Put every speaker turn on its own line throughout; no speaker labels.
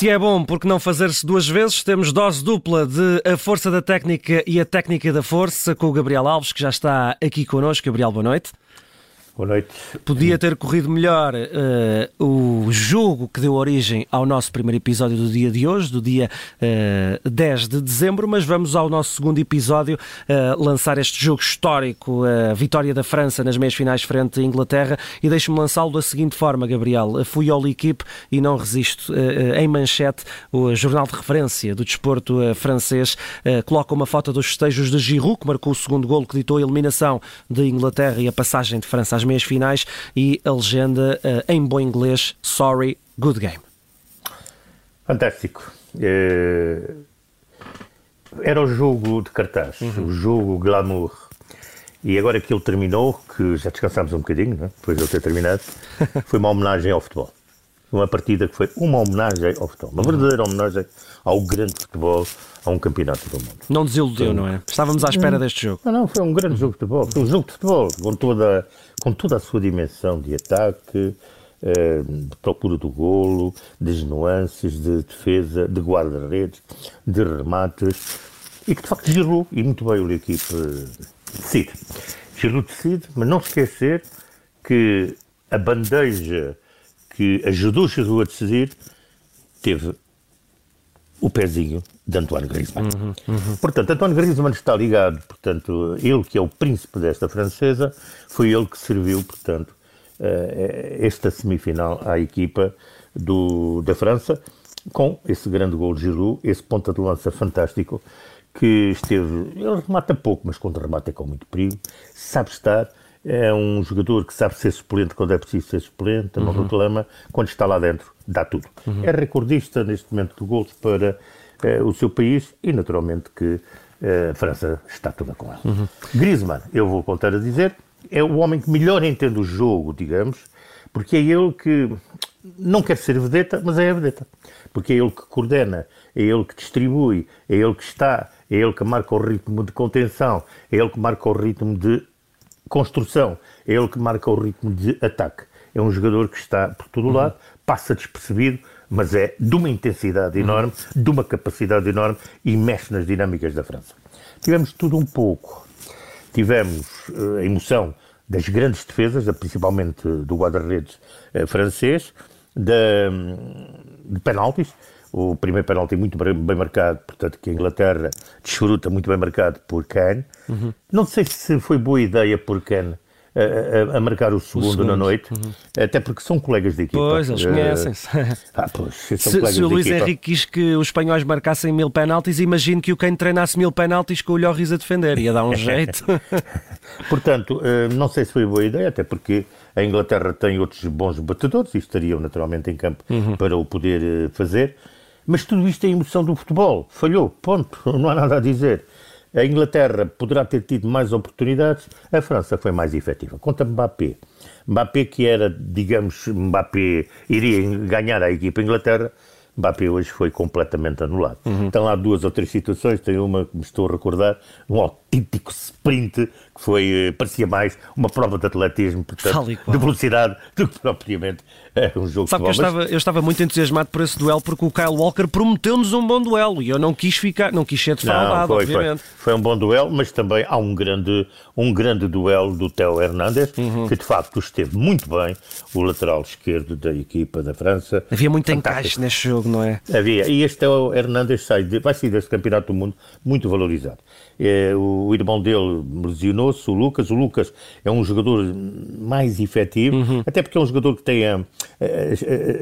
Se é bom, porque não fazer-se duas vezes? Temos dose dupla de A Força da Técnica e a Técnica da Força com o Gabriel Alves, que já está aqui connosco. Gabriel, boa noite.
Boa noite.
Podia ter corrido melhor uh, o jogo que deu origem ao nosso primeiro episódio do dia de hoje, do dia uh, eh, 10 de dezembro, mas vamos ao nosso segundo episódio uh, lançar este jogo histórico, a vitória da França nas meias finais frente à Inglaterra, e deixo-me lançá-lo da seguinte forma, Gabriel. Fui ao L'Equipe e não resisto. em manchete, o jornal de referência do desporto francês coloca uma foto dos festejos de Giroud, que marcou o segundo golo que ditou a eliminação de Inglaterra e a passagem de França às meias finais e a legenda uh, em bom inglês Sorry, good game.
Fantástico. É... Era o jogo de cartaz, uhum. o jogo glamour. E agora que ele terminou, que já descansámos um bocadinho, né? depois de ele ter terminado, foi uma homenagem ao futebol. Uma partida que foi uma homenagem ao futebol. Uma verdadeira homenagem ao grande futebol, a um campeonato do mundo.
Não desiludeu, não é? Estávamos à espera deste jogo.
Não, não, foi um grande jogo de futebol. Foi um jogo de futebol com toda, com toda a sua dimensão de ataque, eh, de procura do golo, de nuances, de defesa, de guarda-redes, de remates e que de facto girou e muito bem o equipe decide. Giroud decide, mas não esquecer que a bandeja que ajudou Giroud a decidir teve o pezinho de Antoine Griezmann. Uhum, uhum. Portanto, Antoine Griezmann está ligado, portanto, ele que é o príncipe desta francesa, foi ele que serviu, portanto, eh, esta semifinal à equipa do, da França, com esse grande gol de Giroud, esse ponta de lança fantástico, que esteve, ele remata pouco, mas quando remata é com muito perigo, sabe estar, é um jogador que sabe ser suplente quando é preciso ser suplente, não uhum. reclama, quando está lá dentro, dá tudo. Uhum. É recordista neste momento de gols para uh, o seu país e, naturalmente, que uh, a França está toda com ela. Uhum. Griezmann, eu vou contar a dizer, é o homem que melhor entende o jogo, digamos, porque é ele que não quer ser vedeta, mas é a vedeta. Porque é ele que coordena, é ele que distribui, é ele que está, é ele que marca o ritmo de contenção, é ele que marca o ritmo de construção, é ele que marca o ritmo de ataque. É um jogador que está por todo o lado, passa despercebido, mas é de uma intensidade enorme, de uma capacidade enorme e mexe nas dinâmicas da França. Tivemos tudo um pouco. Tivemos uh, a emoção das grandes defesas, principalmente do guarda-redes uh, francês, de, de penaltis. O primeiro penalti muito bem marcado, portanto, que a Inglaterra desfruta muito bem marcado por Kane. Uhum. Não sei se foi boa ideia por Kane a, a, marcar o segundo, o segundo. na noite, uhum. até porque são colegas de equipa.
Pois, eles conhecem-se.
Ah, pois, se,
se o Luís Henrique quis que os espanhóis marcassem mil penaltis, imagino que o quem treinasse mil penaltis com o Lloris a defender, ia dar um jeito.
Portanto, eh, não sei se foi boa ideia, até porque a Inglaterra tem outros bons batedores e estariam naturalmente em campo uhum. para o poder eh, fazer. Mas tudo isto é emoção do futebol. Falhou, ponto. Não há nada a dizer. A Inglaterra poderá ter tido mais oportunidades, a França foi mais efetiva. Conta Mbappé. Mbappé que era, digamos, Mbappé iria ganhar a equipa Inglaterra, Mbappé hoje foi completamente anulado. Uhum. Estão lá duas ou três situações, tem uma que me estou a recordar, um autêntico sprint que foi, eh, parecia mais uma prova de atletismo, portanto, de velocidade, do que propriamente é um jogo
Sabe
de
que eu estava, eu estava muito entusiasmado por esse duelo porque o Kyle Walker prometeu-nos um bom duelo e eu não quis ficar, não quis ser defraudado, foi, obviamente.
Foi, foi, um bom duelo, mas também há um grande, um grande duelo do Theo Hernandes, uhum. que de facto esteve muito bem, o lateral esquerdo da equipa da França.
Havia muito Fantástico. encaixe neste jogo, não é?
Havia, e este Theo Hernandes sai de, vai sair deste campeonato do mundo muito valorizado. É, o irmão dele lesionou-se, o Lucas. O Lucas é um jogador mais efetivo, uhum. até porque é um jogador que tem a, a,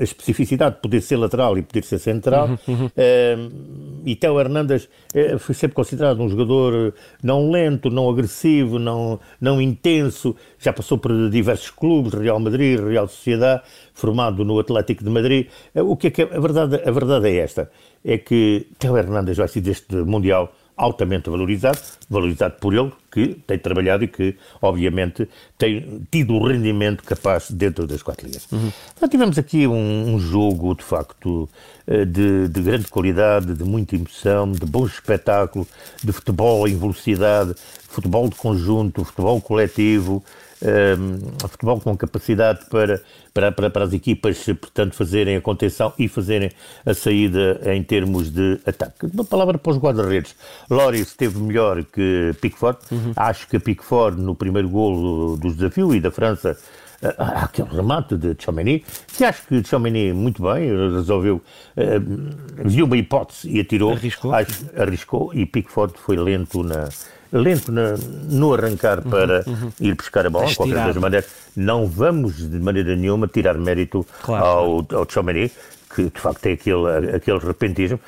a, especificidade de poder ser lateral e poder ser central. Uhum. uhum. e Theo Hernandes é, foi sempre considerado um jogador não lento, não agressivo, não, não intenso. Já passou por diversos clubes, Real Madrid, Real Sociedade, formado no Atlético de Madrid. É, o que é que a verdade, a verdade é esta: é que Theo Hernandes vai ser deste Mundial altamente valorizado, valorizado por ele, que tem trabalhado e que, obviamente, tem tido o rendimento capaz dentro das quatro ligas. Uhum. Então, tivemos aqui um, um, jogo, de facto, eh, de, de, grande qualidade, de muita emoção, de bom espetáculo, de futebol em velocidade, futebol de conjunto, futebol coletivo, uh, futebol com capacidade para, para, para, para, as equipas, portanto, fazerem a contenção e fazerem a saída em termos de ataque. Uma palavra para os guarda-redes. Loris esteve melhor que Pickford. Uhum. Acho que Pickford, no primeiro golo do desafio e da França, uh, aquele remate de Chomeny, que acho que Chomeny muito bem, resolveu, uh, viu uma hipótese e atirou.
Arriscou.
Acho, arriscou e Pickford foi lento na, lento na, no arrancar uhum, para uhum. ir buscar a bola, de qualquer das maneiras. Não vamos de maneira nenhuma tirar mérito claro, ao, ao Chomeny, que de facto tem aquele, aquele repentismo.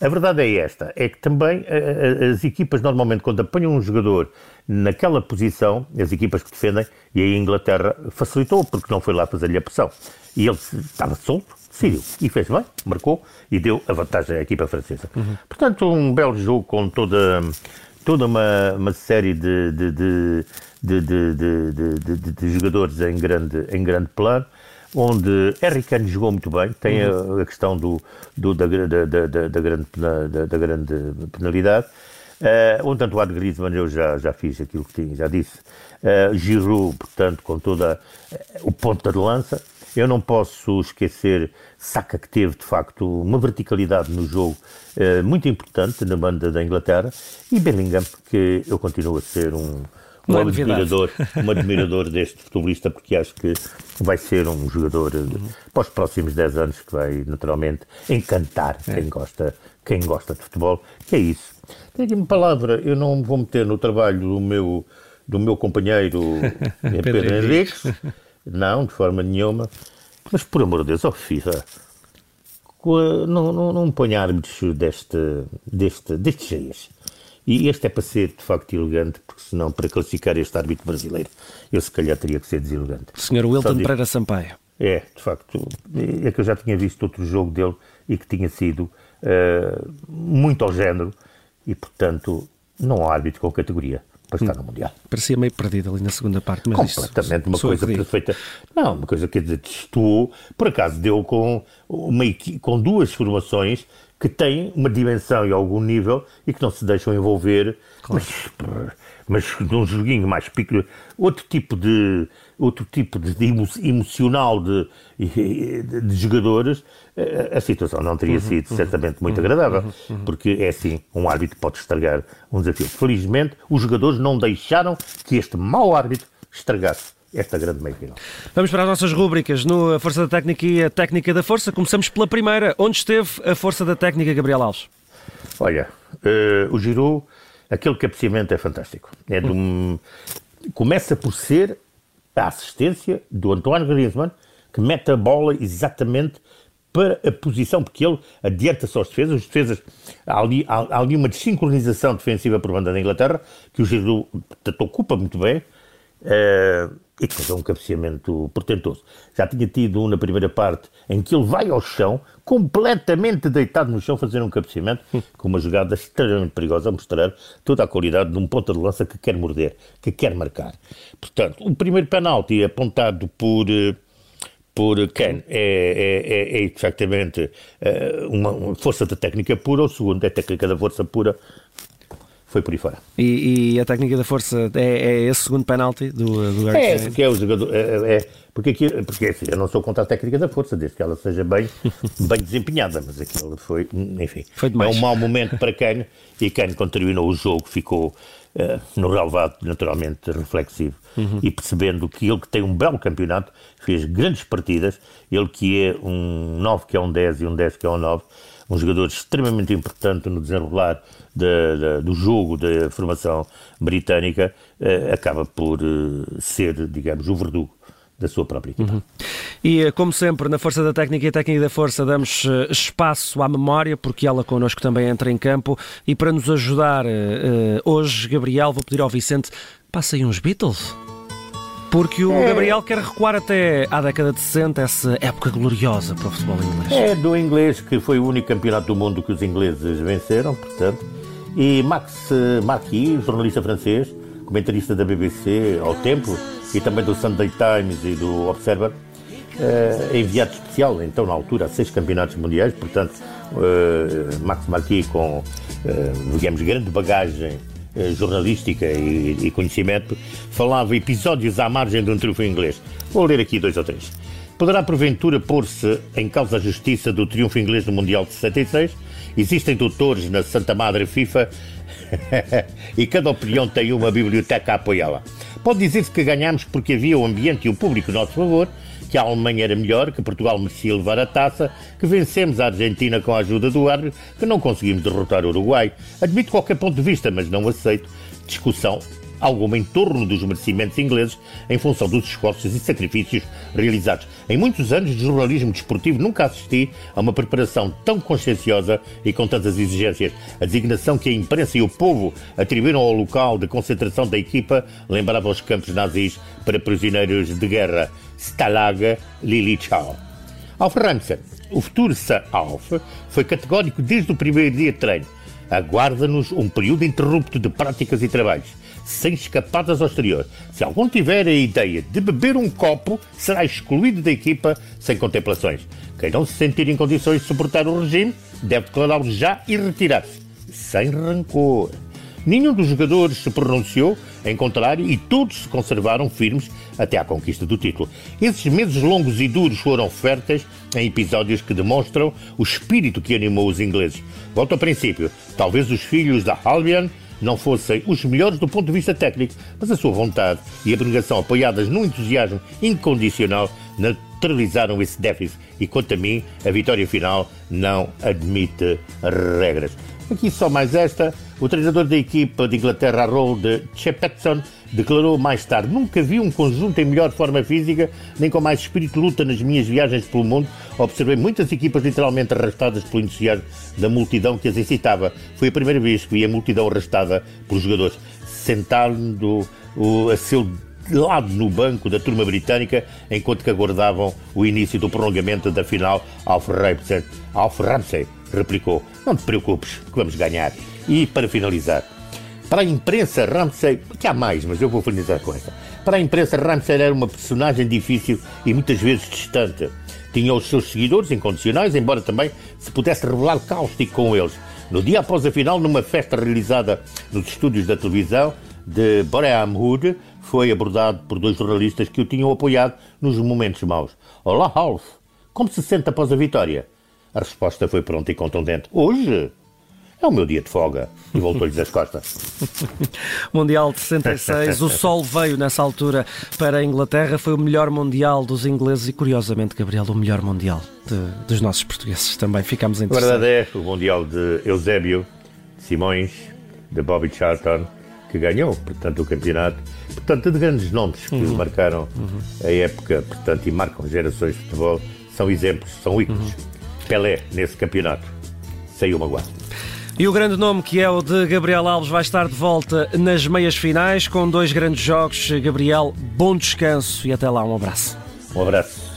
A verdade é esta, é que também as equipas normalmente quando apanham um jogador naquela posição, as equipas que defendem, e a Inglaterra facilitou porque não foi lá fazer-lhe a pressão. E ele estava solto, decidiu, e fez bem, marcou e deu a vantagem à equipa francesa. Uhum. Portanto, um belo jogo com toda toda uma, uma série de, de, de, de, de jogadores em grande, em grande plano, onde Kane jogou muito bem, tem uhum. a, a, questão do, do da, da, da, da, grande, da, grande penalidade. Uh, um tanto lado Griezmann eu já, já fiz aquilo que tinha, já disse. Uh, Giroud, portanto, com toda uh, o ponta de lança. Eu não posso esquecer Saka, que teve, de facto, uma verticalidade no jogo uh, muito importante na banda da Inglaterra. E Bellingham, que eu continuo a ser um, um admirador, um admirador deste futebolista, porque acho que vai ser um jogador uhum. para os próximos 10 anos que vai naturalmente encantar é. quem, gosta, quem gosta de futebol, que é isso. Tenho uma palavra, eu não vou meter no trabalho do meu, do meu companheiro Pedro, Pedro Henriques, não, de forma nenhuma, mas por amor de Deus, ó oh, FIFA, não, não, não põe árbitros deste, deste, destes cheias. E este é para ser, de facto, elegante, porque senão, para classificar este árbitro brasileiro, eu se calhar teria que ser deselegante.
Senhor Wilton Pereira Sampaio.
É, de facto, é que eu já tinha visto outro jogo dele e que tinha sido uh, muito ao género e, portanto, não há árbitro com categoria para estar no Mundial.
Parecia meio perdido ali na segunda parte, mas
Completamente, uma coisa perfeita. Não, uma coisa que testou, por acaso deu com, uma, com duas formações que têm uma dimensão e algum nível e que não se deixam envolver, claro. mas, mas num joguinho mais pico, outro tipo de outro tipo de, emocional de, de, de, jogadores, a situação não teria uhum, sido uhum, certamente muito uhum, agradável, uhum, uhum. porque é assim, um árbitro pode estragar um desafio. Felizmente, os jogadores não deixaram que este mau árbitro estragasse esta grande meia final.
Vamos para as nossas rúbricas no A Força da Técnica e a Técnica da Força. Começamos pela primeira. Onde esteve a Força da Técnica, Gabriel Alves?
Olha, uh, o Giroud, aquele cabeceamento é fantástico. É de um... Começa por ser a assistência do Antoine Griezmann, que mete a bola exatamente para a posição, porque ele adianta só as defesas. As defesas há, ali, há, ali uma desincronização defensiva por banda da Inglaterra, que o Giroud ocupa muito bem. Uh, e que faz um cabeceamento portentoso. Já tinha tido um na primeira parte em que ele vai ao chão, completamente deitado no chão, fazer um cabeceamento, com uma jogada extremamente perigosa, a mostrar toda a qualidade de um ponta de lança que quer morder, que quer marcar. Portanto, o primeiro penalti apontado por eh, por Ken é, é, é, é eh, uma força da técnica pura, o segundo é técnica da força pura, foi por aí fora.
E, e a técnica da força é, é esse segundo penalti do, do
É, porque é o jogador. É, é, é, porque, aqui, porque assim, eu não sou contra a técnica da força, desde que ela seja bem, bem desempenhada, mas aquilo foi, enfim,
foi é
um mau momento para Kane e Kane, quando terminou o jogo, ficou uh, no relevado, naturalmente reflexivo uhum. e percebendo que ele que tem um belo campeonato, fez grandes partidas, ele que é um 9 que é um 10 e um 10 que é um 9 um jogador extremamente importante no desenrolar de, de, do jogo da formação britânica, eh, acaba por eh, ser, digamos, o verdugo da sua própria equipa. Uhum.
E, eh, como sempre, na Força da Técnica e Técnica da Força, damos espaço à memória, porque ela connosco também entra em campo. E para nos ajudar hoje, Gabriel, vou pedir ao Vicente, passa aí uns Beatles. Porque o é. Gabriel quer recuar até à década de 60, essa época gloriosa para o futebol inglês.
É, do inglês, que foi o único campeonato do mundo que os ingleses venceram, portanto. E Max Marquis, jornalista francês, comentarista da BBC ao tempo e também do Sunday Times e do Observer, é enviado especial, então, na altura, a seis campeonatos mundiais, portanto, eh, Max Marquis com, eh, digamos, grande bagagem eh, jornalística e, e, conhecimento, falava episódios à margem de um triunfo inglês. Vou ler aqui dois ou três. Poderá porventura pôr-se em causa a justiça do triunfo inglês no Mundial de 66? Existem doutores na Santa Madre FIFA e cada opinião tem uma biblioteca a apoiá-la. Pode dizer-se que ganhámos porque havia o ambiente e o público a nosso favor, que a Alemanha era melhor, que Portugal merecia levar a taça, que vencemos a Argentina com a ajuda do árbitro, que não conseguimos derrotar o Uruguai. Admito qualquer ponto de vista, mas não aceito discussão alguma em torno dos merecimentos ingleses em função dos esforços e sacrifícios realizados. Em muitos anos de jornalismo desportivo nunca assisti a uma preparação tão conscienciosa e com tantas exigências. A designação que a imprensa e o povo atribuíram ao local de concentração da equipa lembrava os campos nazis para prisioneiros de guerra Stalag Lilichau. Alf Ramsen, o futuro Sir Alf, foi categórico desde o primeiro dia de treino. Aguarda-nos um período interrupto de práticas e trabalhos sem escapadas ao exterior. Se algum tiver a ideia de beber um copo, será excluído da equipa sem contemplações. Quem não se sentir em condições de suportar o regime, deve declará-lo já e retirar-se, sem rancor. Nenhum dos jogadores se pronunciou em contrário e todos se conservaram firmes até à conquista do título. Esses meses longos e duros foram férteis em episódios que demonstram o espírito que animou os ingleses. Volto ao princípio. Talvez os filhos da Albion não fossem os melhores do ponto de vista técnico, mas a sua vontade e abnegação apoiadas no entusiasmo incondicional neutralizaram esse déficit e, quanto a mim, a vitória final não admite regras. Aqui só mais esta. O treinador da equipa de Inglaterra, Harold Shepperson, declarou mais tarde: Nunca vi um conjunto em melhor forma física, nem com mais espírito de luta nas minhas viagens pelo mundo. Observei muitas equipas literalmente arrastadas pelo entusiasmo da multidão que as incitava. Foi a primeira vez que vi a multidão arrastada pelos jogadores, sentando o, a seu lado no banco da turma britânica enquanto que aguardavam o início do prolongamento da final. Alf Ramsey, Alf Ramsey replicou: Não te preocupes, que vamos ganhar. E para finalizar, para a imprensa, Ramsey, que há mais, mas eu vou finalizar com esta. Para a imprensa, Ramsey era uma personagem difícil e muitas vezes distante. Tinha os seus seguidores incondicionais, embora também se pudesse revelar cáustico com eles. No dia após a final, numa festa realizada nos estúdios da televisão de Boreham Wood, foi abordado por dois jornalistas que o tinham apoiado nos momentos maus. Olá, Ralph, como se sente após a vitória? A resposta foi pronta e contundente. Hoje? É o meu dia de folga. E voltou-lhes as costas.
mundial de 66. O sol veio nessa altura para a Inglaterra. Foi o melhor Mundial dos ingleses e, curiosamente, Gabriel, o melhor Mundial de, dos nossos portugueses também. Ficámos interessados.
A verdade é o Mundial de Eusébio, de Simões, de Bobby Charlton, que ganhou, portanto, o campeonato. Portanto, de grandes nomes que uhum. marcaram uhum. a época, portanto, e marcam gerações de futebol, são exemplos, são ícones. Uhum. Pelé, nesse campeonato, saiu magoado.
E o grande nome que é o de Gabriel Alves vai estar de volta nas meias finais com dois grandes jogos. Gabriel, bom descanso e até lá, um abraço.
Um abraço.